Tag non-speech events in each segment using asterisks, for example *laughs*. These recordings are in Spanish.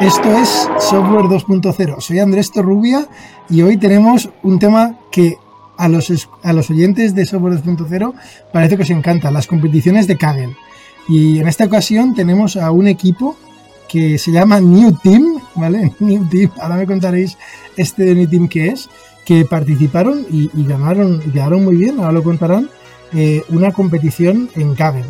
Esto es Software 2.0. Soy Andrés Torrubia y hoy tenemos un tema que a los, a los oyentes de Software 2.0 parece que os encanta, las competiciones de Kaggle. Y en esta ocasión tenemos a un equipo que se llama New Team, ¿vale? *laughs* New Team, ahora me contaréis este New Team que es, que participaron y, ganaron, y ganaron muy bien, ahora lo contarán, eh, una competición en Kaggle.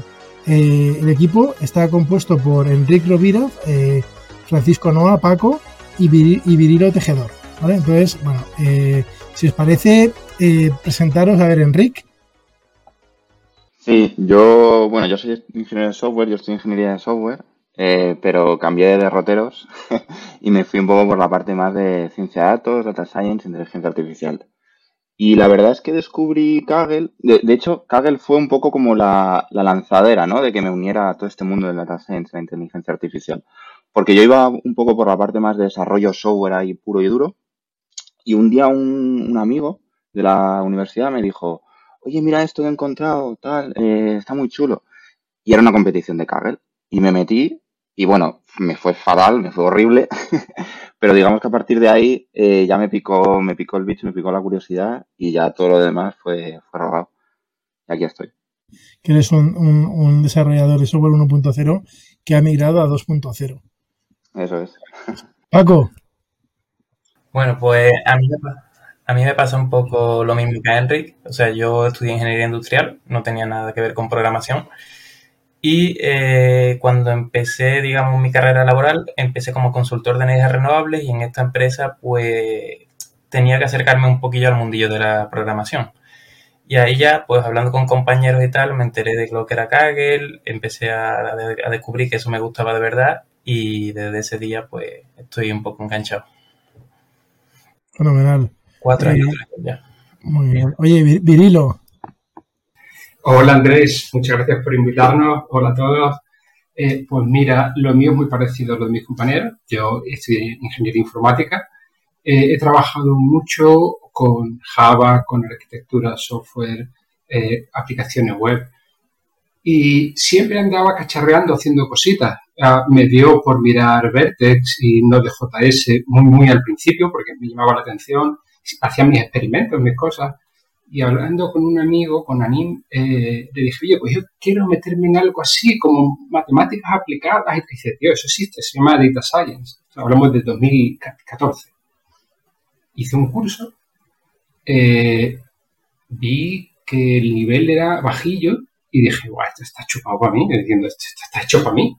Eh, el equipo está compuesto por Enrique Rovira, eh, Francisco Noa, Paco y, Virilo Tejedor. Entonces, bueno, eh, si os parece, eh, presentaros a ver, Enrique. Sí, yo, bueno, yo soy ingeniero de software, yo estoy en ingeniería de software, eh, pero cambié de derroteros *laughs* y me fui un poco por la parte más de ciencia de datos, data science, inteligencia artificial. Y la verdad es que descubrí Kaggle, de, hecho, Kaggle fue un poco como la, la, lanzadera, ¿no? De que me uniera a todo este mundo de data science, la inteligencia artificial porque yo iba un poco por la parte más de desarrollo software ahí puro y duro. Y un día un, amigo de la universidad me dijo, oye, mira esto que he encontrado, tal, eh, está muy chulo. Y era una competición de Kaggle. Y me metí y bueno, me fue fatal, me fue horrible. *laughs* Pero digamos que a partir de ahí eh, ya me picó, me picó el bicho, me picó la curiosidad y ya todo lo demás fue, fue robado. Y aquí estoy. Que eres un, un desarrollador de software 1.0 que ha migrado a 2.0. Eso es. Paco. Bueno, pues a mí, a mí me pasa un poco lo mismo que a Enric. O sea, yo estudié ingeniería industrial, no tenía nada que ver con programación. Y eh, cuando empecé, digamos, mi carrera laboral, empecé como consultor de energías renovables y en esta empresa, pues, tenía que acercarme un poquillo al mundillo de la programación. Y ahí ya, pues hablando con compañeros y tal, me enteré de lo que era Kaggle, empecé a, a descubrir que eso me gustaba de verdad y desde ese día pues estoy un poco enganchado. Fenomenal. Cuatro años ya. Muy bien. Oye, Virilo. Hola Andrés, muchas gracias por invitarnos. Hola a todos. Eh, pues mira, lo mío es muy parecido a lo de mis compañeros. Yo estudié ingeniería informática. Eh, he trabajado mucho con Java, con arquitectura, software, eh, aplicaciones web. Y siempre andaba cacharreando haciendo cositas me dio por mirar Vertex y no de JS muy, muy al principio porque me llamaba la atención. Hacía mis experimentos, mis cosas. Y hablando con un amigo, con Anim, eh, le dije, oye, pues yo quiero meterme en algo así, como matemáticas aplicadas. Y dice, tío, eso existe, se llama Data Science. hablamos de 2014. Hice un curso, eh, vi que el nivel era bajillo y dije, guau, esto está chupado para mí, diciendo, esto está hecho para mí.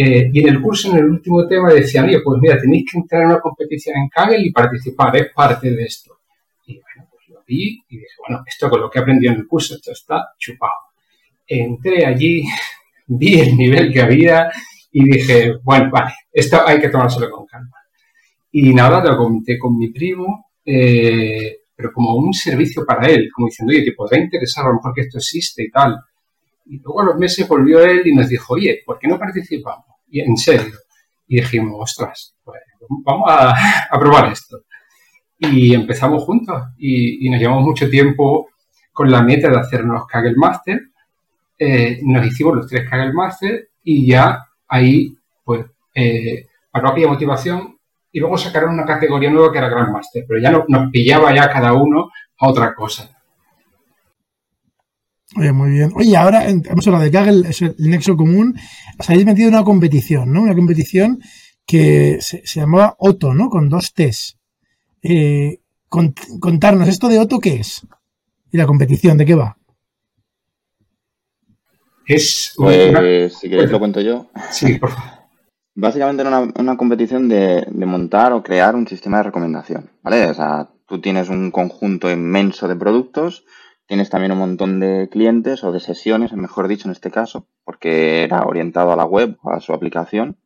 Eh, y en el curso, en el último tema, decían, oye, pues mira, tenéis que entrar en una competición en Kaggle y participar, es parte de esto. Y bueno, pues lo vi y dije, bueno, esto con lo que he aprendido en el curso, esto está chupado. Entré allí, *laughs* vi el nivel que había y dije, bueno, vale, esto hay que tomárselo con calma. Y nada, lo comenté con mi primo, eh, pero como un servicio para él, como diciendo, oye, te podrá interesar a lo mejor que esto existe y tal. Y luego a los meses volvió él y nos dijo, oye, ¿por qué no participamos? Y en serio. Y dijimos, ostras, pues vamos a, probar esto. Y empezamos juntos y, nos llevamos mucho tiempo con la meta de hacernos Kaggle Master. Eh, nos hicimos los tres Kaggle Master y ya ahí, pues, eh, paró aquella motivación y luego sacaron una categoría nueva que era Grand Master, pero ya no, nos pillaba ya cada uno a otra cosa. Oye, muy bien. Oye, ahora hemos hablado de Kaggle, es el nexo común. Os habéis metido en una competición, ¿no? Una competición que se, llamaba Otto, ¿no? Con dos T's. Eh, contarnos, ¿esto de Otto qué es? ¿Y la competición de qué va? Es. Pues, si queréis lo cuento yo. Sí, por favor. *laughs* Básicamente era una, una competición de, de, montar o crear un sistema de recomendación, ¿vale? O sea, tú tienes un conjunto inmenso de productos Tienes también un montón de clientes o de sesiones, mejor dicho en este caso, porque era orientado a la web a su aplicación.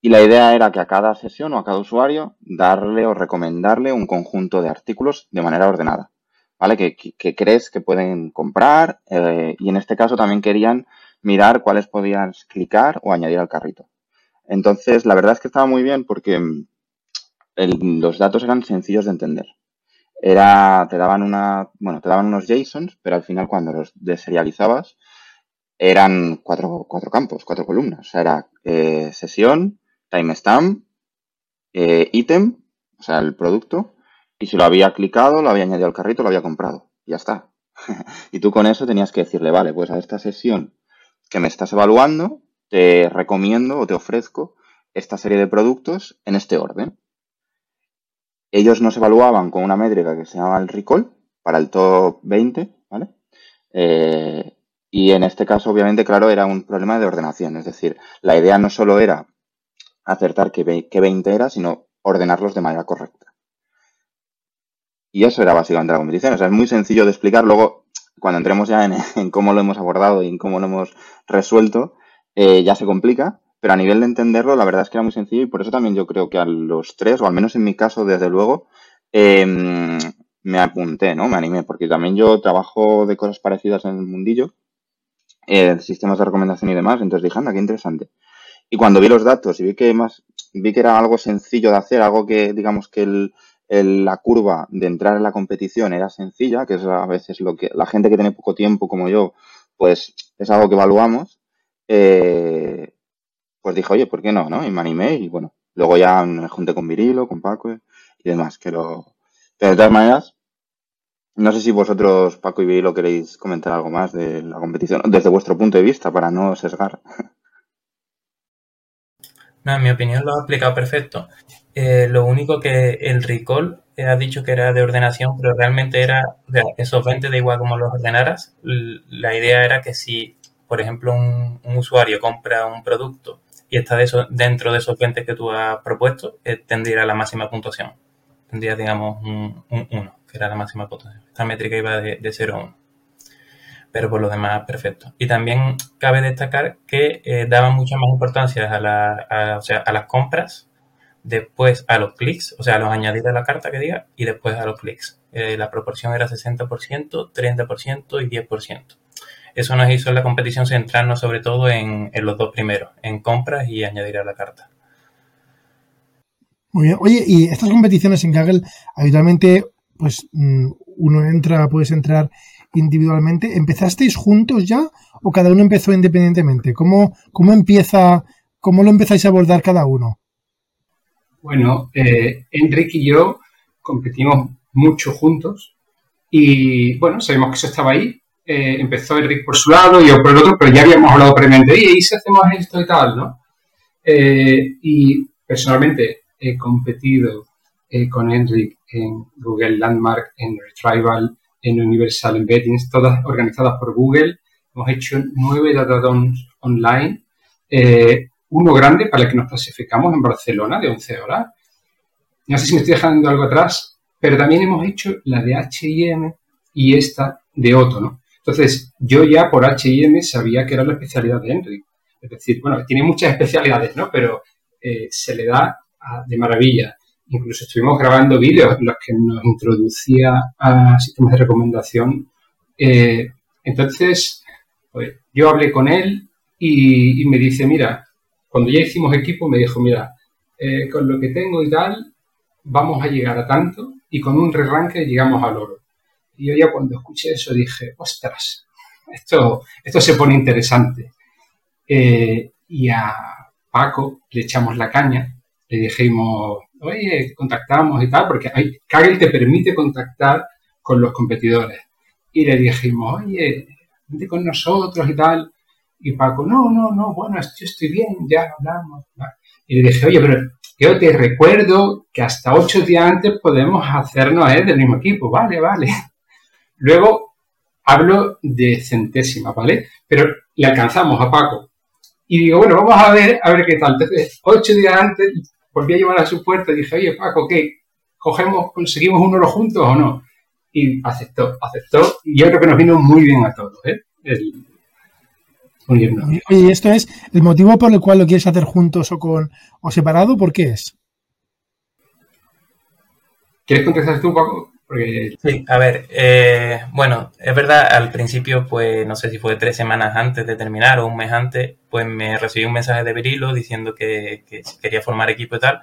Y la idea era que a cada sesión o a cada usuario darle o recomendarle un conjunto de artículos de manera ordenada, ¿vale? Que, crees que pueden comprar eh, y en este caso también querían mirar cuáles podías clicar o añadir al carrito. Entonces, la verdad es que estaba muy bien porque mm, los datos eran sencillos de entender era, te daban una, bueno, te daban unos JSONs, pero al final cuando los deserializabas eran cuatro, cuatro campos, cuatro columnas. O sea, era eh, sesión, timestamp, eh, ítem, o sea, el producto, y si lo había clicado, lo había añadido al carrito, lo había comprado. Ya está. *laughs* y tú con eso tenías que decirle, vale, pues a esta sesión que me estás evaluando, te recomiendo o te ofrezco esta serie de productos en este orden. Ellos nos evaluaban con una métrica que se llama el recall para el top 20, ¿vale? Eh, y en este caso, obviamente, claro, era un problema de ordenación. Es decir, la idea no solo era acertar qué, 20 era, sino ordenarlos de manera correcta. Y eso era básicamente la competición. O sea, es muy sencillo de explicar. Luego, cuando entremos ya en, cómo lo hemos abordado y en cómo lo hemos resuelto, eh, ya se complica. Pero a nivel de entenderlo, la verdad es que era muy sencillo y por eso también yo creo que a los tres, o al menos en mi caso, desde luego, em, me apunté, ¿no? Me animé, porque también yo trabajo de cosas parecidas en el mundillo, eh, sistemas de recomendación y demás, entonces dije, anda, qué interesante. Y cuando vi los datos y vi que más, vi que era algo sencillo de hacer, algo que, digamos, que el, la curva de entrar en la competición era sencilla, que es a veces lo que la gente que tiene poco tiempo como yo, pues es algo que evaluamos, eh, pues dije, oye, ¿por qué no? ¿no? Y me animé y bueno, luego ya me junté con Virilo, con Paco y demás, que lo... Pero de todas maneras, no sé si vosotros, Paco y Virilo, queréis comentar algo más de la competición, desde vuestro punto de vista, para no sesgar. No, en mi opinión lo ha explicado perfecto. Eh, lo único que el recall eh, ha dicho que era de ordenación, pero realmente era, o sea, esos 20 da igual como los ordenaras. La idea era que si, por ejemplo, un, usuario compra un producto y está de eso, dentro de esos 20 que tú has propuesto, eh, tendría la máxima puntuación. Tendría, digamos, un, 1, que era la máxima puntuación. Esta métrica iba de, de 0 a 1 pero por lo demás perfecto. Y también cabe destacar que eh, daban mucha más importancia a, la, o sea, a las compras, después a los clics, o sea, a los añadidos a la carta que diga, y después a los clics. Eh, la proporción era 60%, 30% y 10%. Eso nos hizo en la competición centrarnos sobre todo en, en los dos primeros, en compras y añadir a la carta. Muy bien. Oye, y estas competiciones en Kaggle, habitualmente, pues mm, uno entra, puedes entrar individualmente. ¿Empezasteis juntos ya o cada uno empezó independientemente? ¿Cómo, cómo empieza, cómo lo empezáis a abordar cada uno? Bueno, eh, Enrique y yo competimos mucho juntos y bueno, sabemos que eso estaba ahí. Eh, empezó Enrique por su lado y yo por el otro, pero ya habíamos hablado previamente, y si hacemos esto y tal, ¿no? Eh, y personalmente he competido eh, con Enrique en Google Landmark, en Retrieval, en Universal Embeddings, todas organizadas por Google. Hemos hecho nueve datadons online, uno grande para el que nos clasificamos en Barcelona de 11 horas. No sé si me estoy dejando algo atrás, pero también hemos hecho la de H&M y esta de Otto, ¿no? Entonces, yo ya por H&M sabía que era la especialidad de Henry. Es decir, bueno, tiene muchas especialidades, ¿no? Pero eh, se le da de maravilla incluso estuvimos grabando vídeos en los que nos introducía a sistemas de recomendación. Eh, entonces, pues, yo hablé con él y, me dice, mira, cuando ya hicimos equipo, me dijo, mira, eh, con lo que tengo y tal, vamos a llegar a tanto y con un re-rank llegamos al oro. Y yo ya cuando escuché eso dije, ostras, esto, esto se pone interesante. Eh, y a Paco le echamos la caña, le dijimos, oye, contactamos y tal, porque hay, Kaggle te permite contactar con los competidores. Y le dijimos, oye, vente con nosotros y tal. Y Paco, no, no, no, bueno, yo estoy bien, ya hablamos. Y le dije, oye, pero yo te recuerdo que hasta ocho días antes podemos hacernos ¿eh? del mismo equipo. Vale, vale. Luego hablo de centésima, ¿vale? Pero le alcanzamos a Paco. Y digo, bueno, vamos a ver, a ver qué tal. Entonces, ocho días antes volví a llevar a su puerta y dije, oye, Paco, ¿qué? ¿Cogemos, conseguimos un oro juntos o no? Y aceptó, aceptó. Y yo creo que nos vino muy bien a todos, ¿eh? El, y esto es el motivo por el cual lo quieres hacer juntos o con o separado, ¿por qué es? ¿Quieres contestar tú, Paco? Sí, a ver, eh, bueno, es verdad, al principio, pues no sé si fue tres semanas antes de terminar o un mes antes, pues me recibí un mensaje de Virilo diciendo que, quería formar equipo y tal.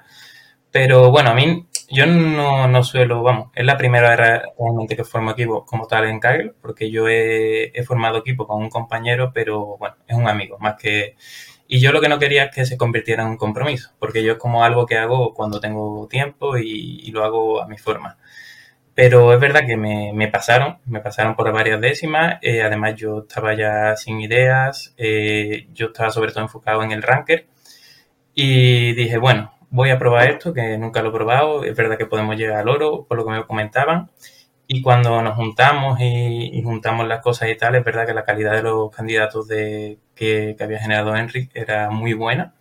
Pero bueno, a mí, yo no, suelo, vamos, es la primera vez realmente que formo equipo como tal en Kaggle, porque yo he, formado equipo con un compañero, pero bueno, es un amigo, más que Y yo lo que no quería es que se convirtiera en un compromiso, porque yo es como algo que hago cuando tengo tiempo y, lo hago a mi forma. Pero es verdad que me, pasaron, me pasaron por varias décimas. Eh, además, yo estaba ya sin ideas. Eh, yo estaba sobre todo enfocado en el ranker. Y dije, bueno, voy a probar esto, que nunca lo he probado. Es verdad que podemos llegar al oro, por lo que me comentaban. Y cuando nos juntamos y, juntamos las cosas y tal, es verdad que la calidad de los candidatos de, que, había generado Enric era muy buena.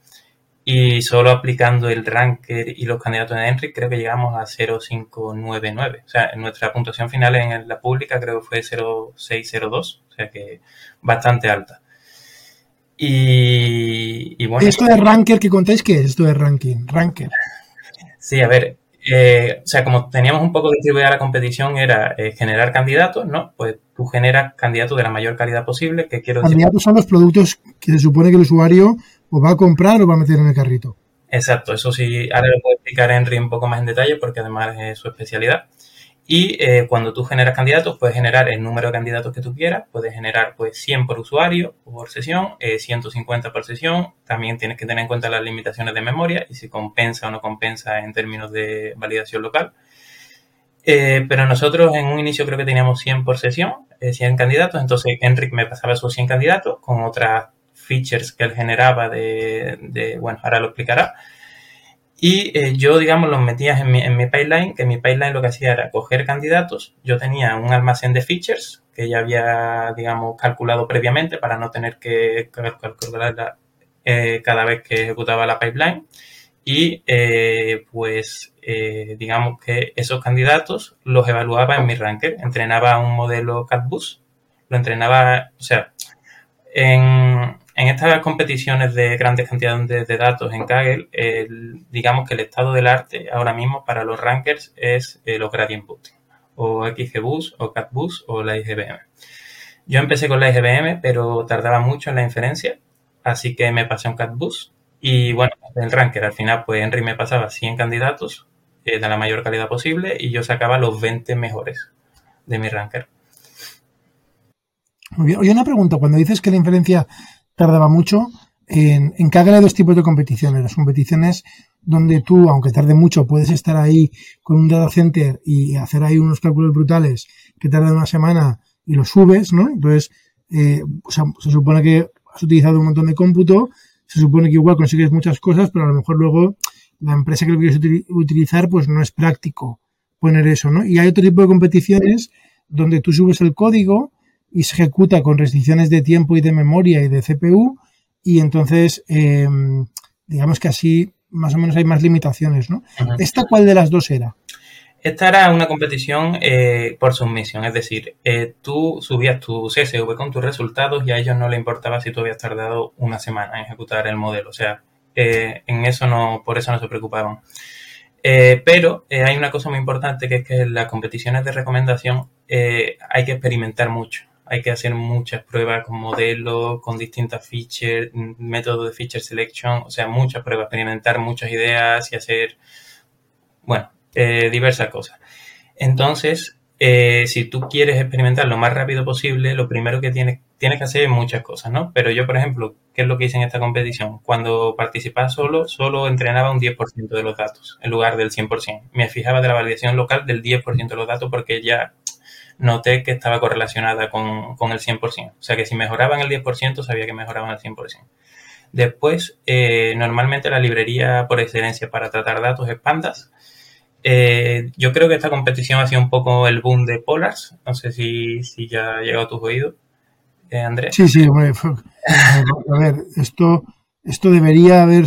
Y solo aplicando el ranker y los candidatos de Enric, creo que llegamos a 0,599. O sea, nuestra puntuación final en la pública creo que fue 0,602. O sea que bastante alta. Y, bueno. ¿Esto de ranker que contáis qué es esto de ranking? Ranker. Sí, a ver, eh, o sea, como teníamos un poco distribuida la competición, era eh, generar candidatos, ¿no? Pues tú generas candidatos de la mayor calidad posible, que quiero decir... Candidatos son los productos que se supone que el usuario o va a comprar o va a meter en el carrito. Exacto, eso sí, ahora lo puedo explicar Henry un poco más en detalle porque además es su especialidad. Y eh, cuando tú generas candidatos, puedes generar el número de candidatos que tú quieras, puedes generar pues 100 por usuario o por sesión, 150 eh, por sesión, también tienes que tener en cuenta las limitaciones de memoria y si compensa o no compensa en términos de validación local. Eh, pero nosotros en un inicio creo que teníamos 100 por sesión, 100 candidatos, entonces Enric me pasaba esos 100 candidatos con otras features que él generaba de, bueno, ahora lo explicará. Y eh, yo, digamos, los metía en mi, en mi pipeline, que mi pipeline lo que hacía era coger candidatos. Yo tenía un almacén de features que ya había, digamos, calculado previamente para no tener que calcularla eh, cada vez que ejecutaba la pipeline. Y eh, pues, digamos que esos candidatos los evaluaba en mi ranker. Entrenaba un modelo CatBus, lo entrenaba, o sea, en, en estas competiciones de grandes cantidades de, datos en Kaggle, digamos que el estado del arte ahora mismo para los rankers es eh, los gradient boosting, o XGBoost, o CatBoost, o la IGBM. Yo empecé con la IGBM, pero tardaba mucho en la inferencia, así que me pasé a un CatBoost. Y bueno, el ranker, al final, pues Henry me pasaba 100 candidatos eh, de la mayor calidad posible y yo sacaba los 20 mejores de mi ranker. Muy bien. Oye, una pregunta. Cuando dices que la inferencia tardaba mucho. En, en Kaggle hay dos tipos de competiciones. Las competiciones donde tú, aunque tarde mucho, puedes estar ahí con un data center y hacer ahí unos cálculos brutales que tardan una semana y los subes, ¿no? Entonces, eh, se supone que has utilizado un montón de cómputo, se supone que igual consigues muchas cosas, pero a lo mejor luego la empresa que lo quieres utilizar, pues no es práctico poner eso, ¿no? Y hay otro tipo de competiciones donde tú subes el código y se ejecuta con restricciones de tiempo y de memoria y de CPU y entonces em, digamos que así más o menos hay más limitaciones, ¿no? ¿Esta cuál de las dos era? Esta era una competición eh, por submisión, es decir, eh, tú subías tu CSV con tus resultados y a ellos no les importaba si tú habías tardado una semana en ejecutar el modelo, o sea, eh, en eso no, por eso no se preocupaban. pero hay una cosa muy importante que es que en las competiciones de recomendación hay que experimentar mucho hay que hacer muchas pruebas con modelos, con distintas features, métodos de feature selection, o sea, muchas pruebas, experimentar muchas ideas y hacer, bueno, eh, diversas cosas. Entonces, eh, si tú quieres experimentar lo más rápido posible, lo primero que tienes, tienes que hacer es muchas cosas, ¿no? Pero yo, por ejemplo, ¿qué es lo que hice en esta competición? Cuando participaba solo, solo entrenaba un 10% de los datos en lugar del 100%. Me fijaba de la validación local del 10% de los datos porque ya noté que estaba correlacionada con, con el 100%. O sea que si mejoraban el 10%, sabía que mejoraban el 100%. Después, eh, normalmente la librería por excelencia para tratar datos es Pandas. Eh, yo creo que esta competición ha sido un poco el boom de Polars. No sé si, si ya ha llegado a tus oídos, eh, Andrés. Sí, sí, a ver, esto, esto debería haber,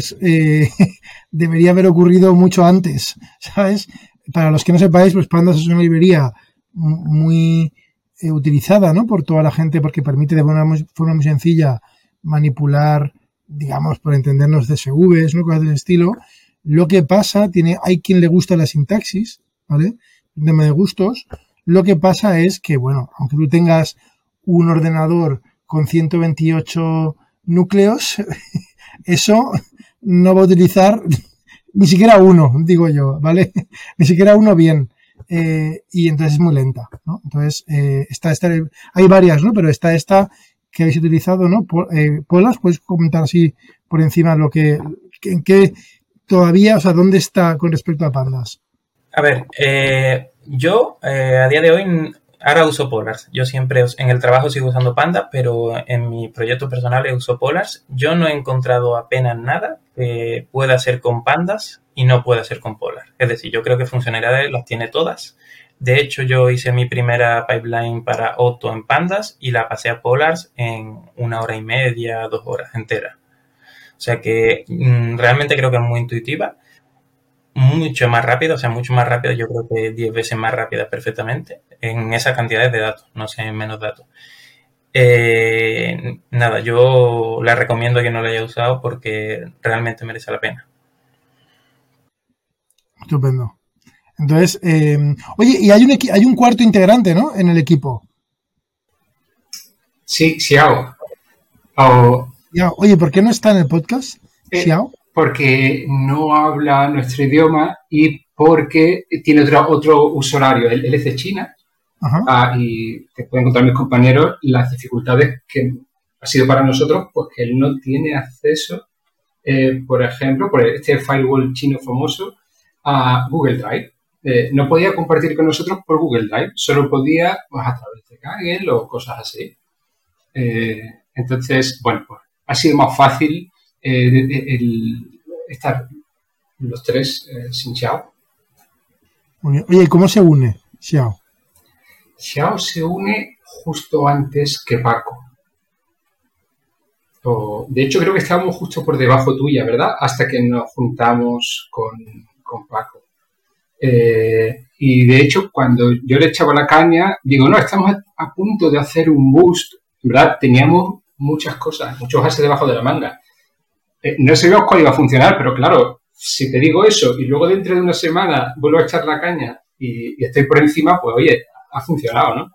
*laughs* debería haber ocurrido mucho antes, ¿sabes? Para los que no sepáis, pues Pandas es una librería muy eh, utilizada ¿no? por toda la gente porque permite de una forma muy sencilla manipular, digamos, por entendernos DSVs, ¿no? cosas de estilo. Lo que pasa, tiene, hay quien le gusta la sintaxis, ¿vale? Tema de gustos. Lo que pasa es que, bueno, aunque tú tengas un ordenador con 128 núcleos, *laughs* eso no va a utilizar *laughs* ni siquiera uno, digo yo, ¿vale? *laughs* Ni siquiera uno bien. Eh, y entonces es muy lenta, ¿no? Entonces, eh, está esta, hay varias, ¿no? Pero está esta que habéis utilizado, ¿no? Eh, Polas, puedes comentar así por encima lo que, en qué todavía, o sea, dónde está con respecto a pandas. A ver, eh, yo eh, a día de hoy ahora uso Polars. Yo siempre en el trabajo sigo usando Panda, pero en mi proyecto personal uso Polars. Yo no he encontrado apenas nada que pueda hacer con Pandas y no pueda hacer con Polar. Es decir, yo creo que funcionalidades las tiene todas. De hecho, yo hice mi primera pipeline para Otto en Pandas y la pasé a Polars en una hora y media, dos horas enteras. O sea que mm, realmente creo que es muy intuitiva mucho más rápida, o sea, mucho más rápida, yo creo que 10 veces más rápida perfectamente en esas cantidades de datos, no sé, en menos datos. Eh, nada, yo la recomiendo que no la haya usado porque realmente merece la pena. Estupendo. Entonces, eh, oye, y hay un, hay un cuarto integrante, ¿no? En el equipo. Sí, Xiao. Oye, ¿por qué no está en el podcast? Eh, Xiao porque no habla nuestro idioma y porque tiene otro, otro uso horario. Él, es de China ah, y te pueden contar mis compañeros las dificultades que ha sido para nosotros, pues que él no tiene acceso, eh, por ejemplo, por este firewall chino famoso, a Google Drive. Eh, no podía compartir con nosotros por Google Drive, solo podía pues, a través de Kaggle o cosas así. Eh, entonces, bueno, pues ha sido más fácil eh, el, estar los tres eh, sin Xiao. Oye, ¿cómo se une Xiao? Xiao se une justo antes que Paco. de hecho, creo que estábamos justo por debajo tuya, ¿verdad? Hasta que nos juntamos con, Paco. Eh, y de hecho, cuando yo le echaba la caña, digo, no, estamos a, a punto de hacer un boost, ¿verdad? Teníamos muchas cosas, muchos ases debajo de la manga. Eh, no sabíamos cuál iba a funcionar, pero claro, si te digo eso y luego dentro de una semana vuelvo a echar la caña y, estoy por encima, pues oye, ha funcionado, ¿no?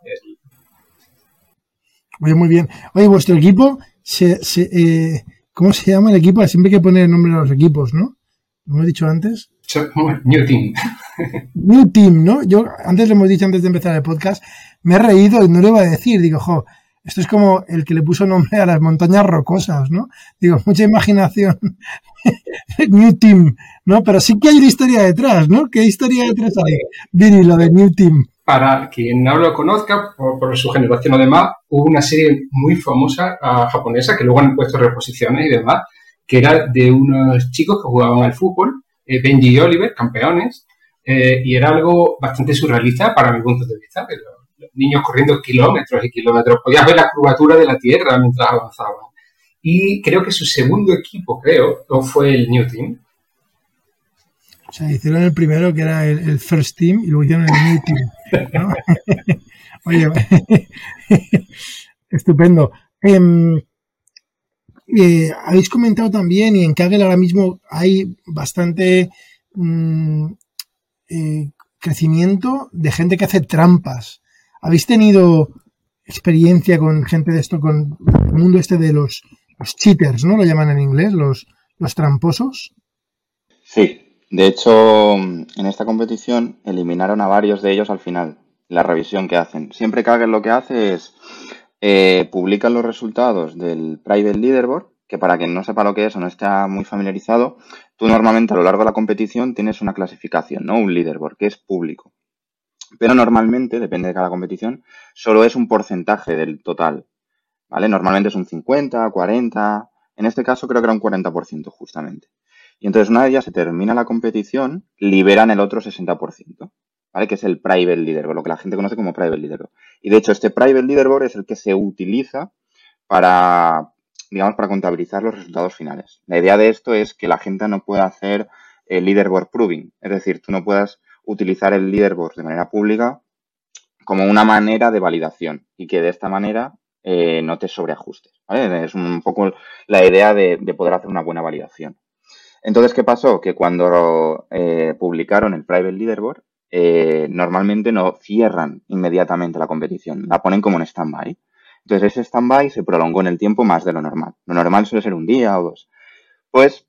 Oye, muy bien. Oye, vuestro equipo, se, eh, ¿cómo se llama el equipo? Siempre hay que poner el nombre a los equipos, ¿no? ¿Lo hemos dicho antes? New Team. *laughs* New Team, ¿no? Yo antes lo hemos dicho antes de empezar el podcast, me he reído y no lo iba a decir. Digo, jo, esto es como el que le puso nombre a las montañas rocosas, ¿no? Digo, mucha imaginación. *laughs* New Team, ¿no? Pero sí que hay una historia detrás, ¿no? ¿Qué historia detrás hay? Vini, lo de New Team. Para quien no lo conozca, por, su generación o demás, hubo una serie muy famosa ah, japonesa que luego han puesto reposiciones y demás, que era de unos chicos que jugaban al fútbol, eh, Benji y Oliver, campeones, eh, y era algo bastante surrealista para mi punto de vista niños corriendo kilómetros y kilómetros. Podías ver la curvatura de la Tierra mientras avanzaban. Y creo que su segundo equipo, creo, fue el New Team. O sea, hicieron el primero que era el, First Team y luego hicieron el New Team. *laughs* Oye, *laughs* estupendo. Em, eh, habéis comentado también, y en Kaggle ahora mismo hay bastante mm, eh, crecimiento de gente que hace trampas. ¿Habéis tenido experiencia con gente de esto, con el mundo este de los, cheaters, ¿no? Lo llaman en inglés, los, los tramposos. Sí, de hecho, en esta competición eliminaron a varios de ellos al final, la revisión que hacen. Siempre que lo que hace es eh, publican los resultados del Private Leaderboard, que para quien no sepa lo que es o no está muy familiarizado, tú normalmente a lo largo de la competición tienes una clasificación, ¿no? Un leaderboard que es público. Pero normalmente, depende de cada competición, solo es un porcentaje del total. ¿Vale? Normalmente es un 50, 40. En este caso creo que era un 40% justamente. Y entonces una vez ya se termina la competición, liberan el otro 60%. ¿Vale? Que es el private leaderboard, lo que la gente conoce como private leaderboard. Y de hecho este private leaderboard es el que se utiliza para, digamos, para contabilizar los resultados finales. La idea de esto es que la gente no pueda hacer el leaderboard proving. Es decir, tú no puedas utilizar el leaderboard de manera pública como una manera de validación y que de esta manera eh, no te sobreajustes. Es un poco la idea de, poder hacer una buena validación. Entonces, ¿qué pasó? Que cuando eh, publicaron el Private Leaderboard, eh, normalmente no cierran inmediatamente la competición, la ponen como en stand-by. Entonces, ese stand-by se prolongó en el tiempo más de lo normal. Lo normal suele ser un día o dos. Pues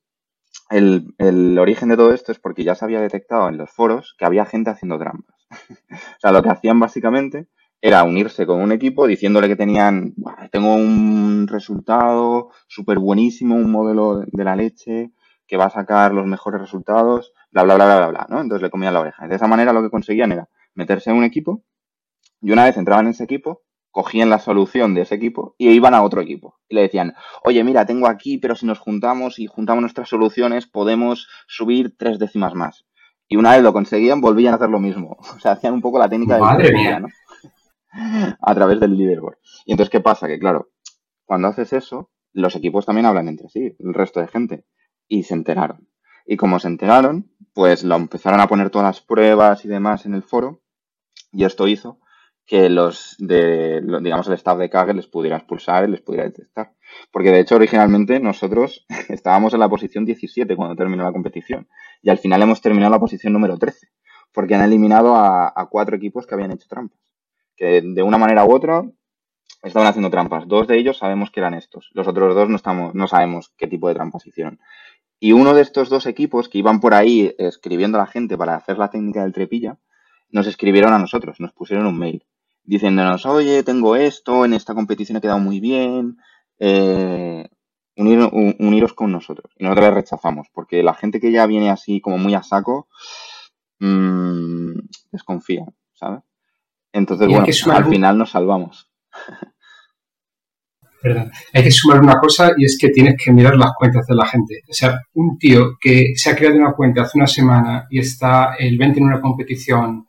el, origen de todo esto es porque ya se había detectado en los foros que había gente haciendo trampas. *laughs* o sea, lo que hacían básicamente era unirse con un equipo diciéndole que tenían, tengo un resultado súper buenísimo, un modelo de la leche que va a sacar los mejores resultados, bla, bla, bla, bla, bla, ¿no? Entonces le comían la oreja. De esa manera lo que conseguían era meterse en un equipo y una vez entraban en ese equipo, cogían la solución de ese equipo y iban a otro equipo. Y le decían, oye, mira, tengo aquí, pero si nos juntamos y juntamos nuestras soluciones, podemos subir tres décimas más. Y una vez lo conseguían, volvían a hacer lo mismo. *laughs* O sea, hacían un poco la técnica de ¿no? *laughs* a través del leaderboard. Y entonces, ¿qué pasa? Que claro, cuando haces eso, los equipos también hablan entre sí, el resto de gente. Y se enteraron. Y como se enteraron, pues lo empezaron a poner todas las pruebas y demás en el foro. Y esto hizo que los de, digamos, el staff de Kaggle les pudiera expulsar y les pudiera detectar. Porque de hecho, originalmente nosotros *laughs* estábamos en la posición 17 cuando terminó la competición. Y al final hemos terminado la posición número 13. Porque han eliminado a, cuatro equipos que habían hecho trampas. Que de una manera u otra estaban haciendo trampas. Dos de ellos sabemos que eran estos. Los otros dos no, estamos, no sabemos qué tipo de trampas hicieron. Y uno de estos dos equipos que iban por ahí escribiendo a la gente para hacer la técnica del trepilla, nos escribieron a nosotros, nos pusieron un mail diciéndonos, oye, tengo esto, en esta competición ha quedado muy bien, eh, uniros con nosotros. Y nosotros les rechazamos, porque la gente que ya viene así como muy a saco, mmm, desconfía, ¿sabes? Entonces, bueno, al final nos salvamos. *laughs* Perdón. Hay que sumar una cosa y es que tienes que mirar las cuentas de la gente. O sea, un tío que se ha creado una cuenta hace una semana y está el 20 en una competición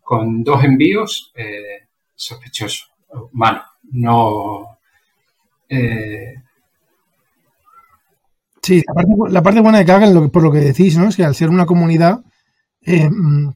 con dos envíos, eh, sospechoso, malo. No. Eh, sí, la parte, buena de Kaggle, por lo que decís, ¿no? Es que al ser una comunidad, eh, mm,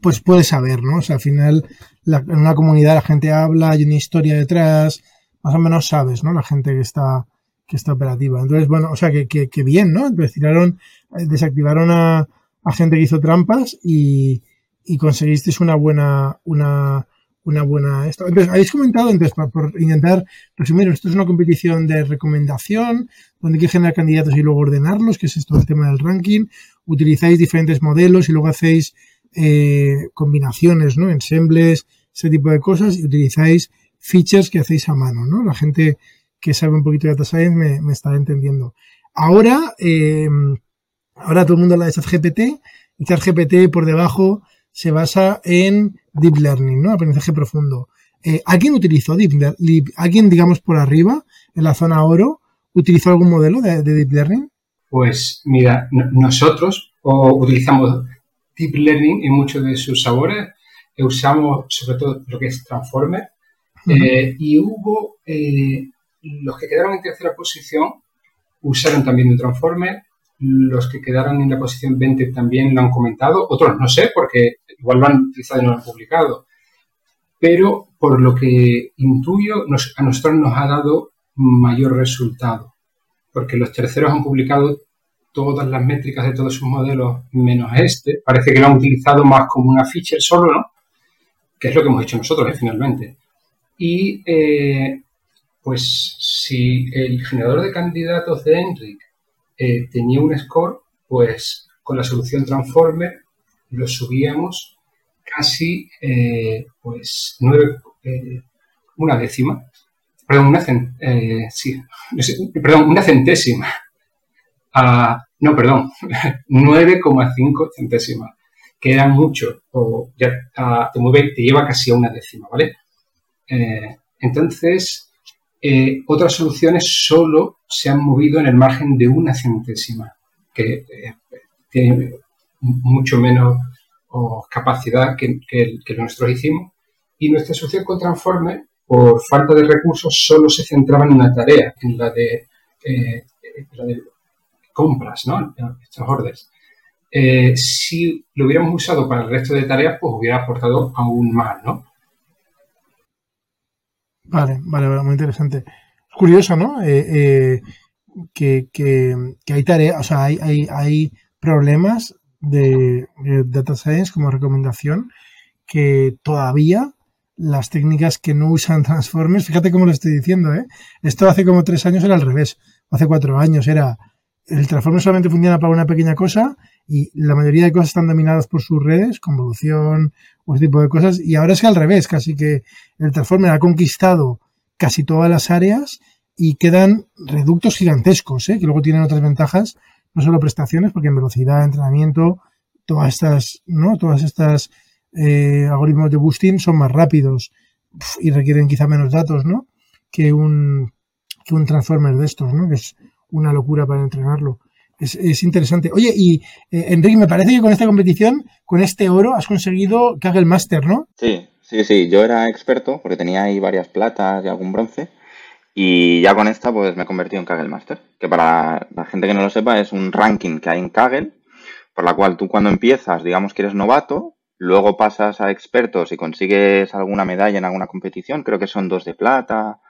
pues puedes saber, ¿no? O sea, al final, en una comunidad la gente habla, hay una historia detrás, más o menos sabes, ¿no? La gente que está, que está operativa. Entonces, bueno, o sea, que, que, bien, ¿no? Entonces tiraron, eh, desactivaron a, a gente que hizo trampas y, y conseguisteis una buena, una, una buena esto. Entonces, habéis comentado entonces, por, intentar resumir, esto es una competición de recomendación, donde hay que generar candidatos y luego ordenarlos, que es esto el tema del ranking. Utilizáis diferentes modelos y luego hacéis eh, combinaciones, ¿no? Ensembles, ese tipo de cosas, y utilizáis features que hacéis a mano, ¿no? La gente que sabe un poquito de data science me, me está entendiendo. Ahora, eh, ahora todo el mundo habla de ChatGPT, y ChatGPT por debajo se basa en Deep Learning, ¿no? Aprendizaje profundo. Eh, ¿Alguien utilizó Deep Learning? ¿Alguien, digamos, por arriba, en la zona oro, utilizó algún modelo de, Deep Learning? Pues mira, nosotros utilizamos Deep Learning en muchos de sus sabores. Usamos sobre todo lo que es Transformer. Eh, y hubo eh, los que quedaron en tercera posición usaron también un Transformer los que quedaron en la posición 20 también lo han comentado, otros no sé, porque igual lo han utilizado y no lo han publicado. Pero por lo que intuyo, a nosotros nos ha dado mayor resultado, porque los terceros han publicado todas las métricas de todos sus modelos menos este. Parece que lo han utilizado más como una feature solo, ¿no? Que es lo que hemos hecho nosotros, ¿eh? finalmente. Y eh, pues si el generador de candidatos de Enric eh, tenía un score, pues con la solución Transformer lo subíamos casi eh, pues nueve, eh, una décima, perdón, una, sí, perdón, una centésima. no, perdón, *laughs* 9,5 centésimas, que era mucho, o ya te, mueve, te lleva casi a una décima, ¿vale? entonces, eh, otras soluciones solo se han movido en el margen de una centésima, que eh, tiene mucho menos capacidad que, que, que nosotros hicimos. Y nuestra solución con Transformer, por falta de recursos, solo se centraba en una tarea, en la de, eh, la de compras, ¿no? Estos orders. si lo hubiéramos usado para el resto de tareas, pues hubiera aportado aún más, ¿no? Vale, vale, vale, muy interesante. Es curioso, ¿no? Eh, eh, que, que, hay tareas, o sea, hay, hay, hay problemas de, Data Science como recomendación que todavía las técnicas que no usan Transformers, fíjate cómo lo estoy diciendo, ¿eh? Esto hace como tres años era al revés, hace cuatro años era el Transformer solamente funciona para una pequeña cosa y la mayoría de cosas están dominadas por sus redes, convolución o ese tipo de cosas, y ahora es que al revés, casi que el Transformer ha conquistado casi todas las áreas y quedan reductos gigantescos, ¿eh? que luego tienen otras ventajas, no solo prestaciones, porque en velocidad, entrenamiento, todas estas, ¿no? Todas estas eh, algoritmos de boosting son más rápidos y requieren quizá menos datos, ¿no? Que un, que un transformer de estos, ¿no? Que es una locura para entrenarlo. Es, es interesante. Oye, y eh, Enrique, me parece que con esta competición, con este oro, has conseguido que haga el máster, ¿no? Sí, sí, sí. Yo era experto porque tenía ahí varias platas y algún bronce. Y ya con esta, pues me he convertido en Kaggle Master, que para la gente que no lo sepa es un ranking que hay en Kaggle, por la cual tú cuando empiezas, digamos que eres novato, luego pasas a expertos y consigues alguna medalla en alguna competición, creo que son dos de plata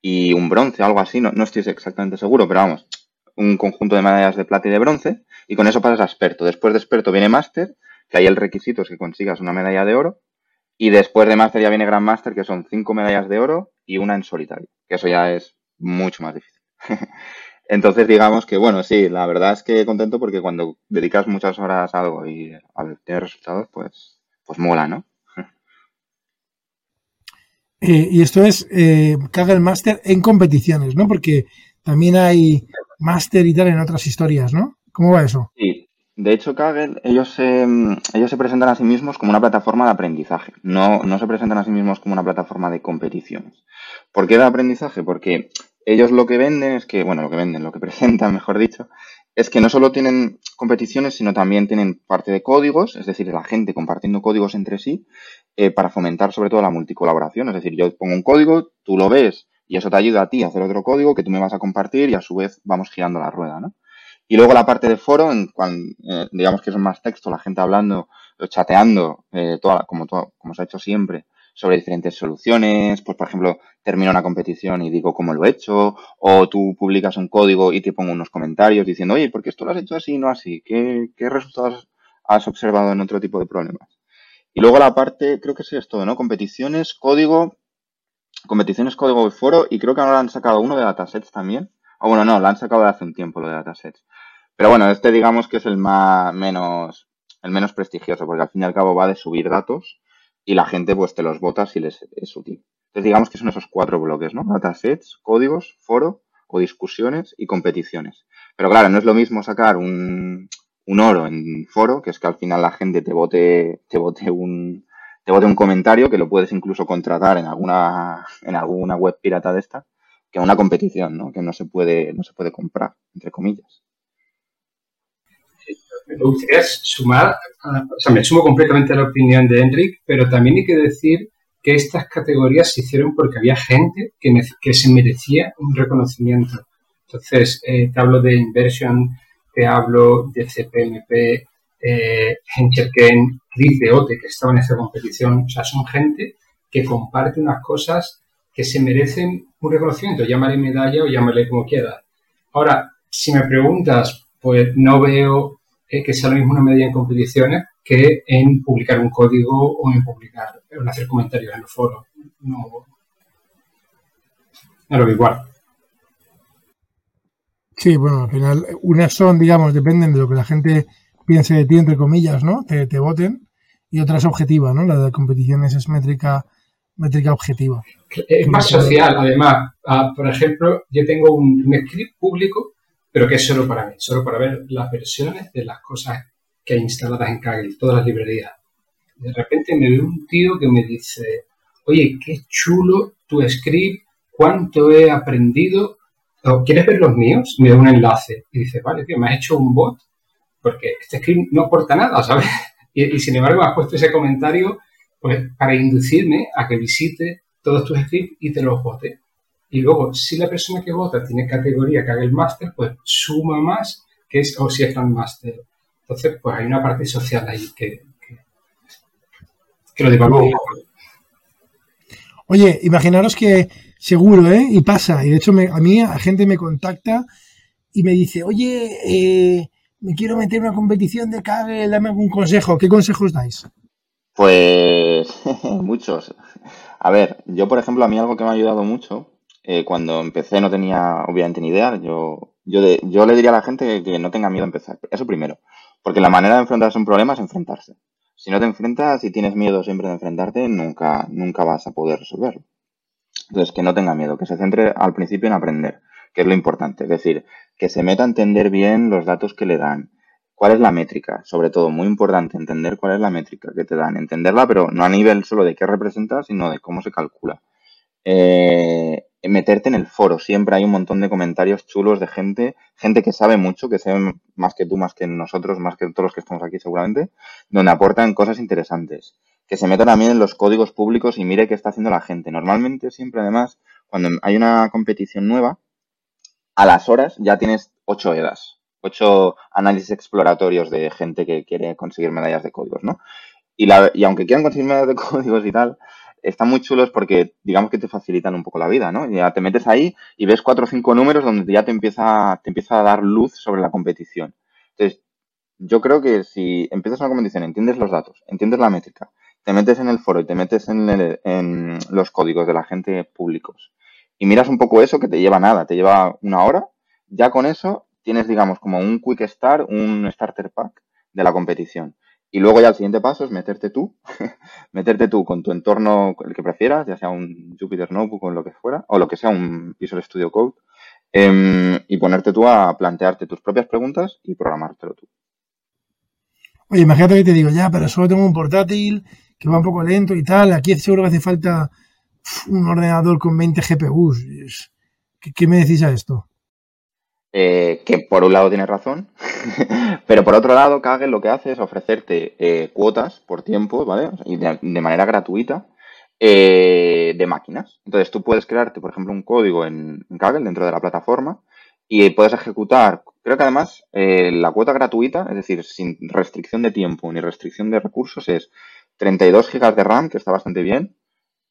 y un bronce, algo así, no, no estoy exactamente seguro, pero vamos, un conjunto de medallas de plata y de bronce, y con eso pasas a experto. Después de experto viene máster, que ahí el requisito es que consigas una medalla de oro, y después de máster ya viene Grand Master, que son cinco medallas de oro y una en solitario, que eso ya es mucho más difícil. *laughs* Entonces, digamos que, bueno, sí, la verdad es que contento porque cuando dedicas muchas horas a algo y a ver, tienes resultados, pues, pues mola, ¿no? *laughs* Eh, y esto es eh, Kaggle Master en competiciones, ¿no? Porque también hay Master y tal en otras historias, ¿no? ¿Cómo va eso? Sí, de hecho, Kaggle, ellos se, ellos se presentan a sí mismos como una plataforma de aprendizaje. No, no se presentan a sí mismos como una plataforma de competiciones. ¿Por qué de aprendizaje? Porque ellos lo que venden es que, bueno, lo que venden, lo que *laughs* presentan, mejor dicho, es que no solo tienen competiciones, sino también tienen parte de códigos, es decir, la gente compartiendo códigos entre sí, eh, para fomentar sobre todo la multicolaboración. Es decir, yo pongo un código, tú lo ves y eso te ayuda a ti a hacer otro código que tú me vas a compartir y a su vez vamos girando la rueda, ¿no? Y luego la parte de foro, en cuando, eh, digamos que es más texto, la gente hablando, chateando, eh, toda, como, todo, como se ha hecho siempre, sobre diferentes soluciones. Pues, por ejemplo, termino una competición y digo cómo lo he hecho, o tú publicas un código y te pongo unos comentarios diciendo, oye, ¿por qué esto lo has hecho así y no así? ¿Qué, ¿Qué resultados has observado en otro tipo de problemas? Y luego la parte, creo que sí es todo, ¿no? Competiciones, código, competiciones, código y foro, y creo que ahora han sacado uno de datasets también. O bueno, no, lo han sacado de hace un tiempo lo de datasets. Pero bueno, este digamos que es el más menos, el menos prestigioso, porque al fin y al cabo va de subir datos y la gente pues te los vota si les es útil. Entonces digamos que son esos cuatro bloques, ¿no? Datasets, códigos, foro o discusiones y competiciones. Pero claro, no es lo mismo sacar un, un oro en foro, que es que al final la gente te vote, te vote un, te vote un comentario que lo puedes incluso contratar en alguna, en alguna web pirata de esta, que una competición, ¿no? Que no se puede, no se puede comprar, entre comillas gustaría sumar, o sea, me sumo completamente a la opinión de Enric, pero también hay que decir que estas categorías se hicieron porque había gente que, que se merecía un reconocimiento. Entonces, eh, te hablo de Inversion, te hablo de CPMP, eh, Hencherken, Chris de Ote, que estaban en esa competición. O sea, son gente que comparte unas cosas que se merecen un reconocimiento. Llámale medalla o llámale como quieras. Ahora, si me preguntas, pues no veo que sea lo mismo una medida en competiciones que en publicar un código o en publicar, en hacer comentarios en los foros. No, no lo veo igual. Sí, bueno, al final, unas son, digamos, dependen de lo que la gente piense de ti, entre comillas, ¿no? Te, te voten, y otras objetiva, ¿no? La de competiciones es métrica, métrica objetiva. Es más social, además. Ah, por ejemplo, yo tengo un script público pero que es solo para mí, solo para ver las versiones de las cosas que hay instaladas en Kaggle, todas las librerías. De repente me ve un tío que me dice, oye, qué chulo tu script, cuánto he aprendido, ¿quieres ver los míos? Me da un enlace y dice, vale, tío, me has hecho un bot porque este script no aporta nada, ¿sabes? *laughs* Y, sin embargo has puesto ese comentario pues, para inducirme a que visite todos tus scripts y te los vote. Y luego, si la persona que vota tiene categoría que haga el máster, pues suma más que es, o si es gran máster. Entonces, pues hay una parte social ahí que, que, lo devalúa. Oye, imaginaros que seguro, ¿eh? Y pasa. Y de hecho, a mí, a gente me contacta y me dice, oye, eh, me quiero meter en una competición de Kaggle, dame algún consejo. ¿Qué consejos dais? Pues *laughs* muchos. A ver, yo por ejemplo, a mí algo que me ha ayudado mucho eh, cuando empecé no tenía obviamente ni idea. Yo, yo, yo le diría a la gente que, no tenga miedo a empezar. Eso primero. Porque la manera de enfrentarse a un problema es enfrentarse. Si no te enfrentas y tienes miedo siempre de enfrentarte, nunca, nunca vas a poder resolverlo. Entonces, que no tenga miedo, que se centre al principio en aprender, que es lo importante. Es decir, que se meta a entender bien los datos que le dan. ¿Cuál es la métrica? Sobre todo, muy importante, entender cuál es la métrica que te dan. Entenderla, pero no a nivel solo de qué representa, sino de cómo se calcula. Eh, meterte en el foro. Siempre hay un montón de comentarios chulos de gente, gente que sabe mucho, que sabe más que tú, más que nosotros, más que todos los que estamos aquí seguramente, donde aportan cosas interesantes. Que se meta también en los códigos públicos y mire qué está haciendo la gente. Normalmente, siempre además, cuando hay una competición nueva, a las horas ya tienes ocho EDAs, ocho análisis exploratorios de gente que quiere conseguir medallas de códigos, ¿no? Y, la, y aunque quieran conseguir medallas de *laughs* códigos y tal, están muy chulos porque digamos que te facilitan un poco la vida, ¿no? Ya te metes ahí y ves cuatro o cinco números donde ya te empieza, te empieza a dar luz sobre la competición. Entonces, yo creo que si empiezas una competición, entiendes los datos, entiendes la métrica, te metes en el foro y te metes en, los códigos de la gente públicos y miras un poco eso que te lleva nada, te lleva una hora, ya con eso tienes, digamos, como un quick start, un starter pack de la competición. Y luego ya el siguiente paso es meterte tú, *laughs* meterte tú con tu entorno, el que prefieras, ya sea un Jupyter Notebook o lo que fuera, o lo que sea un Visual Studio Code, em, y ponerte tú a plantearte tus propias preguntas y programártelo tú. Oye, imagínate que te digo, ya, pero solo tengo un portátil que va un poco lento y tal, aquí seguro que hace falta un ordenador con 20 GPUs. qué me decís a esto? Eh, que por un lado tienes razón, *laughs* pero por otro lado, Kaggle lo que hace es ofrecerte eh, cuotas por tiempo, ¿vale? Y de, manera gratuita eh, de máquinas. Entonces tú puedes crearte, por ejemplo, un código en, Kaggle dentro de la plataforma y puedes ejecutar, creo que además la cuota gratuita, es decir, sin restricción de tiempo ni restricción de recursos, es 32 GB de RAM, que está bastante bien,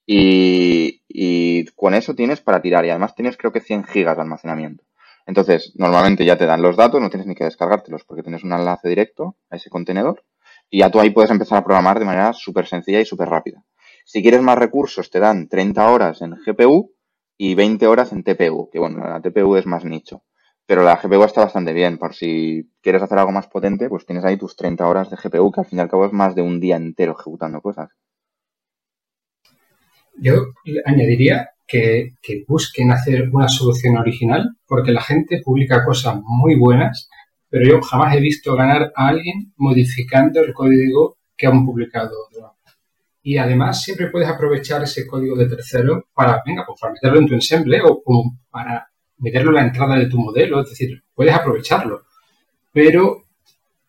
y, con eso tienes para tirar. Y además tienes creo que 100 GB de almacenamiento. Entonces, normalmente ya te dan los datos, no tienes ni que descargártelos porque tienes un enlace directo a ese contenedor y ya tú ahí puedes empezar a programar de manera súper sencilla y súper rápida. Si quieres más recursos, te dan 30 horas en GPU y 20 horas en TPU, que bueno, la TPU es más nicho. Pero la GPU está bastante bien, por si quieres hacer algo más potente, pues tienes ahí tus 30 horas de GPU, que al fin y al cabo es más de un día entero ejecutando cosas. Yo añadiría que, busquen hacer una solución original, porque la gente publica cosas muy buenas, pero yo jamás he visto ganar a alguien modificando el código que han publicado. Y además siempre puedes aprovechar ese código de tercero para, venga, pues para meterlo en tu ensemble o para meterlo en la entrada de tu modelo, es decir, puedes aprovecharlo. Pero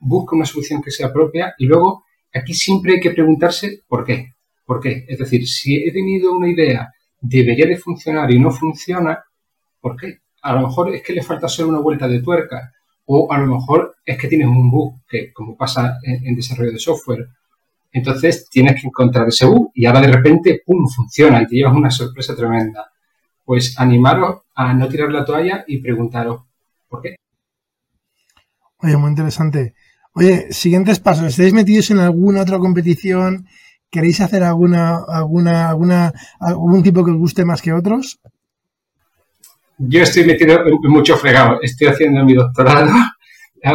busca una solución que sea propia y luego aquí siempre hay que preguntarse por qué. ¿Por qué? Es decir, si he tenido una idea debería de funcionar y no funciona, ¿por qué? A lo mejor es que le falta solo una vuelta de tuerca o a lo mejor es que tienes un bug, que como pasa en, desarrollo de software. Entonces tienes que encontrar ese bug y ahora de repente, ¡pum!, funciona y te llevas una sorpresa tremenda. Pues animaros a no tirar la toalla y preguntaros, ¿por qué? Oye, muy interesante. Oye, siguientes pasos. ¿Estáis metidos en alguna otra competición? ¿Queréis hacer alguna, alguna, alguna, algún tipo que os guste más que otros? Yo estoy metido mucho fregado. Estoy haciendo mi doctorado.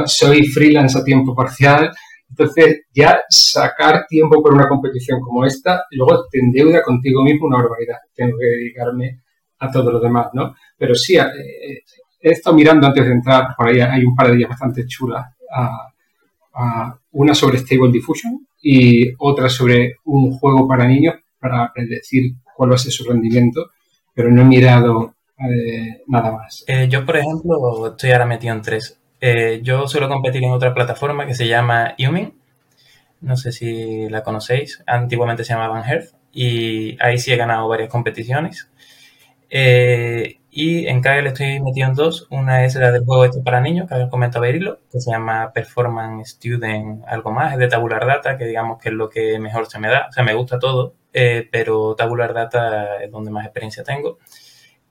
Soy freelance a tiempo parcial. Entonces, ya sacar tiempo por una competición como esta, luego te endeuda contigo mismo una barbaridad. Tengo que dedicarme a todo lo demás, ¿no? Pero sí, eh, he estado mirando antes de entrar, por ahí hay un par de días bastante chulas, una sobre Stable Diffusion, y otra sobre un juego para niños para predecir cuál va a ser su rendimiento, pero no he mirado eh, nada más. Eh, yo, por ejemplo, estoy ahora metido en tres. Eh, yo suelo competir en otra plataforma que se llama Umin. No sé si la conocéis. Antiguamente se llamaba Van Health. Y ahí sí he ganado varias competiciones. Y en Kaggle estoy metido en dos. Una es la del juego este para niños, que había comentado Berilo, que se llama Performance Student algo más. Es de Tabular Data, que digamos que es lo que mejor se me da. O sea, me gusta todo, eh, pero Tabular Data es donde más experiencia tengo.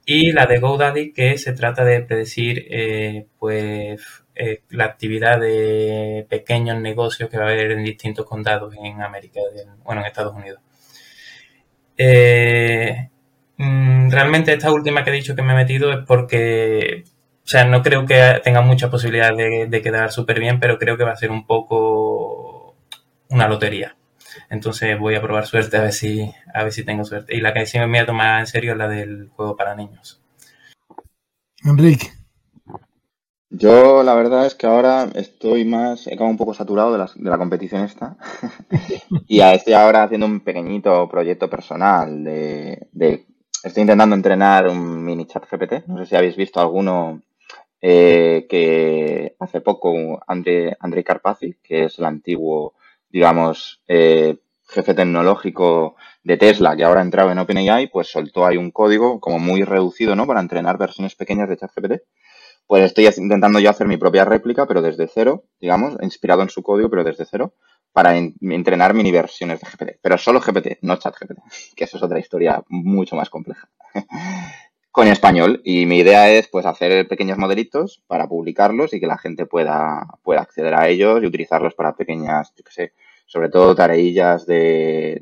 Y la de GoDaddy, que se trata de predecir eh, pues eh, la actividad de pequeños negocios que va a haber en distintos condados en América, bueno, en Estados Unidos. Eh, realmente esta última que he dicho que me he metido es porque o sea, no creo que tenga mucha posibilidad de, de quedar súper bien, pero creo que va a ser un poco una lotería. Entonces voy a probar suerte a ver si, a ver si tengo suerte. Y la que sí me voy a tomar en serio es la del juego para niños. Enrique. Yo la verdad es que ahora estoy más, he quedado un poco saturado de la, de la competición esta *laughs* y estoy ahora haciendo un pequeñito proyecto personal de, de, estoy intentando entrenar un mini chat GPT, no sé si habéis visto alguno eh, que hace poco André, Andrei Karpathy, que es el antiguo, digamos, eh, jefe tecnológico de Tesla, que ahora ha entrado en OpenAI, pues soltó ahí un código como muy reducido, ¿no? Para entrenar versiones pequeñas de ChatGPT pues estoy intentando yo hacer mi propia réplica, pero desde cero, digamos, inspirado en su código, pero desde cero, para entrenar mini versiones de GPT. Pero solo GPT, no chat GPT, *laughs* que eso es otra historia mucho más compleja. *laughs* Con español. Y mi idea es pues hacer pequeños modelitos para publicarlos y que la gente pueda, pueda acceder a ellos y utilizarlos para pequeñas, yo qué sé, sobre todo tareillas de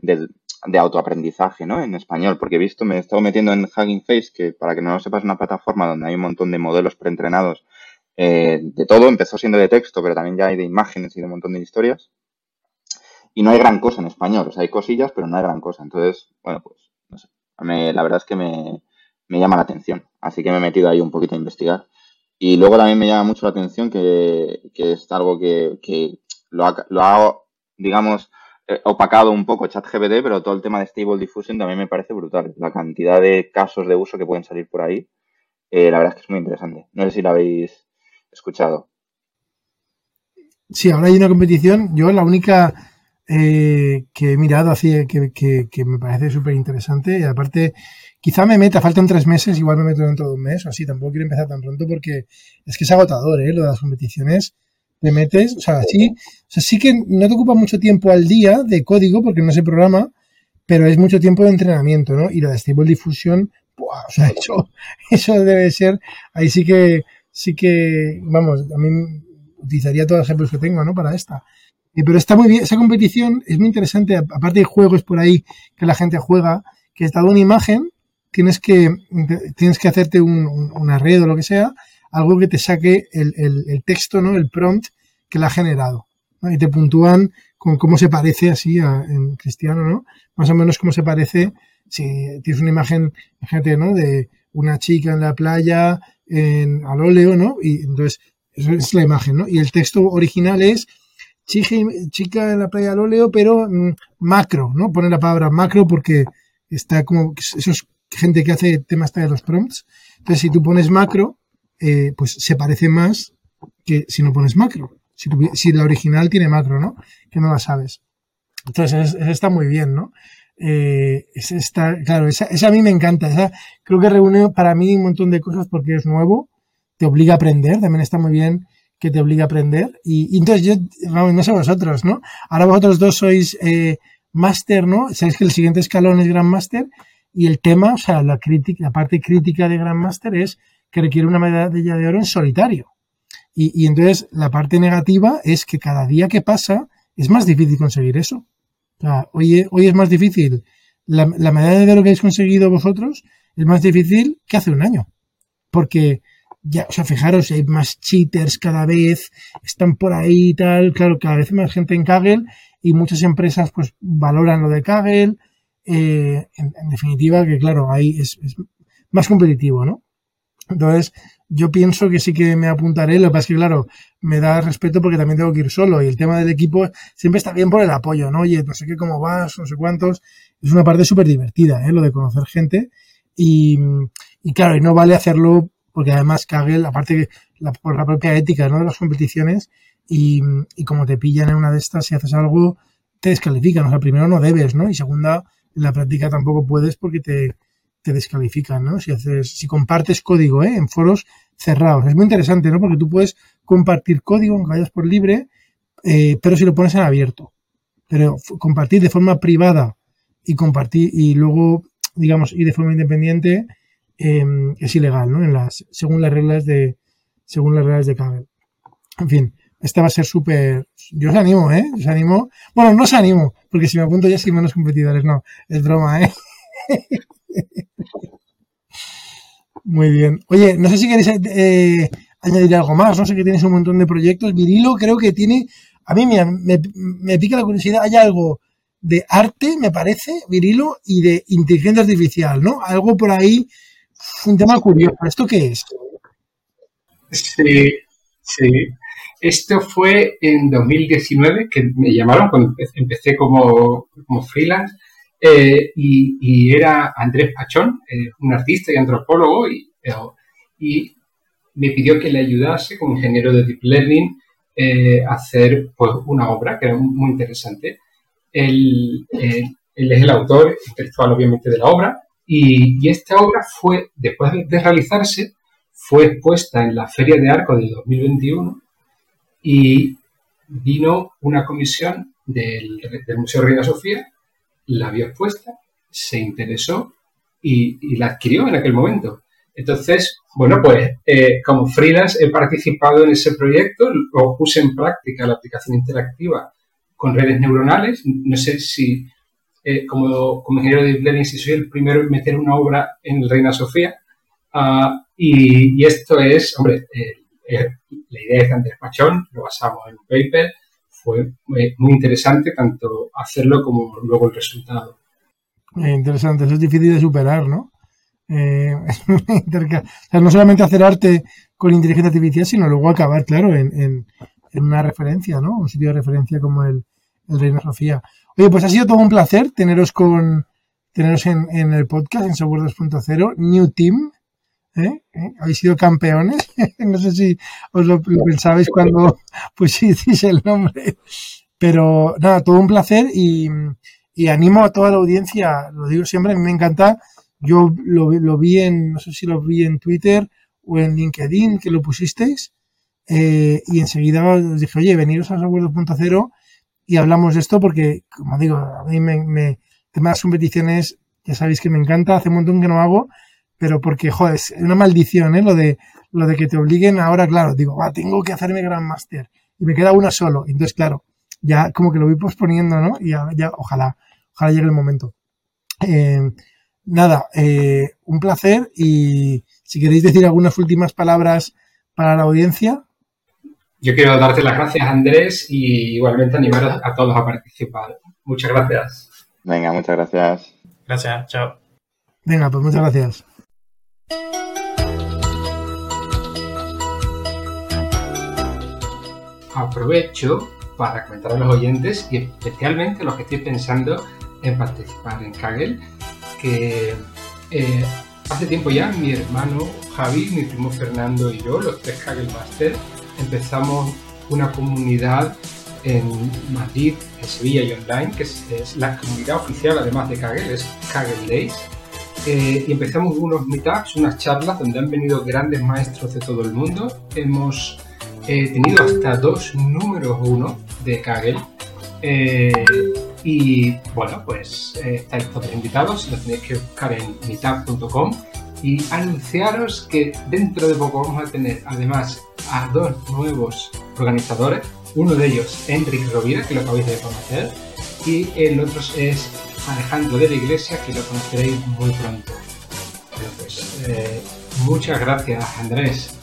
autoaprendizaje, ¿no? En español, porque he visto, me he estado metiendo en Hugging Face, que para que no lo sepas, es una plataforma donde hay un montón de modelos preentrenados eh, de todo. Empezó siendo de texto, pero también ya hay de imágenes y de un montón de historias. Y no hay gran cosa en español, o sea, hay cosillas, pero no hay gran cosa. Entonces, bueno, pues, no sé. Me, la verdad es que me, me llama la atención. Así que me he metido ahí un poquito a investigar. Y luego también me llama mucho la atención que, que es algo que, que lo, ha, lo digamos, eh, opacado un poco ChatGPT, pero todo el tema de Stable Diffusion también me parece brutal. La cantidad de casos de uso que pueden salir por ahí, eh, la verdad es que es muy interesante. No sé si lo habéis escuchado. Sí, ahora hay una competición. Yo la única eh, que he mirado así, que, que, que me parece súper interesante, y aparte, quizá me meta, faltan tres meses, igual me meto dentro de un mes o así, tampoco quiero empezar tan pronto porque es que es agotador, ¿eh? Lo de las competiciones te metes, o sea, sí, o sea, sí que no te ocupa mucho tiempo al día de código porque no se programa, pero es mucho tiempo de entrenamiento, ¿no? Y la de Stable Diffusion, ¡buah! o sea, *laughs* eso, eso debe ser, ahí sí que, sí que, vamos, a mí utilizaría todos los ejemplos que tengo, ¿no? Para esta. Pero está muy bien, esa competición es muy interesante, aparte de juegos por ahí que la gente juega, que está dado una imagen, tienes que, tienes que hacerte un, un, o lo que sea, algo que te saque el, el, texto, ¿no? El prompt que la ha generado. Y te puntúan con cómo se parece así a, en cristiano, ¿no? Más o menos cómo se parece si tienes una imagen, fíjate, ¿no? De una chica en la playa, en, al óleo, ¿no? Y entonces, eso es la imagen, ¿no? Y el texto original es chica, en la playa al óleo, pero mmm, macro, ¿no? Pone la palabra macro porque está como, eso es gente que hace temas de los prompts. Entonces, si tú pones macro, eh, pues se parece más que si no pones macro. Si, si, la original tiene macro, ¿no? Que no la sabes. Entonces, está muy bien, ¿no? Eh, está, claro, esa, esa, a mí me encanta. Esa, creo que reúne para mí un montón de cosas porque es nuevo, te obliga a aprender, también está muy bien que te obliga a aprender. Y, entonces yo, vamos, no sé vosotros, ¿no? Ahora vosotros dos sois eh, máster, ¿no? Sabéis que el siguiente escalón es Grand Master y el tema, o sea, la, crítica, la parte crítica de Grand Master es que requiere una medalla de oro en solitario. Y, y, entonces la parte negativa es que cada día que pasa es más difícil conseguir eso. O sea, hoy, hoy es más difícil. La, la, medalla de oro que habéis conseguido vosotros es más difícil que hace un año. Porque ya, o sea, fijaros, hay más cheaters cada vez, están por ahí y tal. Claro, cada vez más gente en Kaggle y muchas empresas pues valoran lo de Kaggle. Eh, en, definitiva, que claro, ahí es, es más competitivo, ¿no? Entonces, yo pienso que sí que me apuntaré. Lo que pasa es que, claro, me da respeto porque también tengo que ir solo. Y el tema del equipo siempre está bien por el apoyo, ¿no? Oye, no sé qué, cómo vas, no sé cuántos. Es una parte súper divertida, ¿eh? Lo de conocer gente. Y, y, claro, y no vale hacerlo porque además Kaggle, aparte la, por la propia ética, ¿no? De las competiciones. Y, y como te pillan en una de estas, si haces algo, te descalifican. O sea, primero no debes, ¿no? Y segunda, en la práctica tampoco puedes porque te, te descalifican, ¿no? Si haces, si compartes código, ¿eh? En foros cerrados. Es muy interesante, ¿no? Porque tú puedes compartir código, aunque vayas por libre, eh, pero si lo pones en abierto. Pero compartir de forma privada y compartir, y luego, digamos, y de forma independiente, eh, es ilegal, ¿no? En las, según las reglas de, según las reglas de Kaggle. En fin, esta va a ser súper, yo os animo, ¿eh? Os animo, bueno, no os animo, porque si me apunto ya soy menos competidores, no, es broma, ¿eh? *laughs* Muy bien. Oye, no sé si queréis eh, añadir algo más, no sé que tienes un montón de proyectos. Virilo creo que tiene, a mí me, me, pica la curiosidad, hay algo de arte, me parece, Virilo, y de inteligencia artificial, ¿no? Algo por ahí, un tema curioso. ¿Esto qué es? Sí, sí. Esto fue en 2019, que me llamaron cuando empecé como, como freelance, eh, y, era Andrés Pachón, eh, un artista y antropólogo, y, me pidió que le ayudase como ingeniero de Deep Learning eh, a hacer pues, una obra que era muy interesante. Él, él es el autor intelectual, obviamente, de la obra, y, esta obra fue, después de realizarse, fue expuesta en la Feria de Arco de 2021 y vino una comisión del, Museo Reina Sofía, la vio expuesta, se interesó y, la adquirió en aquel momento. Entonces, bueno, pues eh, como freelance he participado en ese proyecto, lo puse en práctica la aplicación interactiva con redes neuronales. No sé si eh, como, como, ingeniero de Deep Learning si soy el primero en meter una obra en el Reina Sofía. Ah, y, esto es, hombre, eh, eh, la idea de Andrés Pachón, lo basamos en un paper, fue muy, interesante tanto hacerlo como luego el resultado. interesante, eso es difícil de superar, ¿no? Eh, *laughs* no solamente hacer arte con inteligencia artificial, sino luego acabar, claro, en, una referencia, ¿no? Un sitio de referencia como el, el Reina Sofía. Oye, pues ha sido todo un placer teneros con teneros en, en el podcast en Software 2.0, New Team. ¿Eh? ¿Eh? Habéis sido campeones. *laughs* no sé si os lo, pensabais cuando *laughs* pusisteis el nombre. Pero nada, todo un placer y, animo a toda la audiencia, lo digo siempre, a mí me encanta. Yo lo, vi en, no sé si lo vi en Twitter o en LinkedIn, que lo pusisteis. Eh, y enseguida os dije, oye, veniros a Software 2.0 y hablamos de esto porque, como digo, a mí me, me temas competiciones, ya sabéis que me encanta, hace un montón que no hago pero porque, joder, es una maldición, ¿eh? Lo de, lo de que te obliguen ahora, claro, digo, va, tengo que hacerme Grandmaster y me queda una solo. Entonces, claro, ya como que lo voy posponiendo, ¿no? Y ya, ojalá, ojalá llegue el momento. Eh, nada, eh, un placer y si queréis decir algunas últimas palabras para la audiencia. Yo quiero darte las gracias, Andrés, y igualmente animaros a todos a participar. Muchas gracias. Venga, muchas gracias. Gracias, chao. Venga, pues muchas gracias. Aprovecho para comentar a los oyentes y especialmente a los que estoy pensando en participar en Kaggle, que eh, hace tiempo ya mi hermano Javi, mi primo Fernando y yo, los tres Kaggle Master, empezamos una comunidad en Madrid, en Sevilla y online, que es, la comunidad oficial además de Kaggle, es Kaggle Days eh, y empezamos unos meetups, unas charlas donde han venido grandes maestros de todo el mundo. Hemos eh, tenido hasta dos números uno de Kaggle. Eh, y bueno, pues estáis todos invitados, lo tenéis que buscar en meetup.com y anunciaros que dentro de poco vamos a tener además a dos nuevos organizadores. Uno de ellos, Enrique Rovira, que lo acabáis de conocer, y el otro es Alejandro de la Iglesia, que lo conoceréis muy pronto. pues, eh, muchas gracias, Andrés.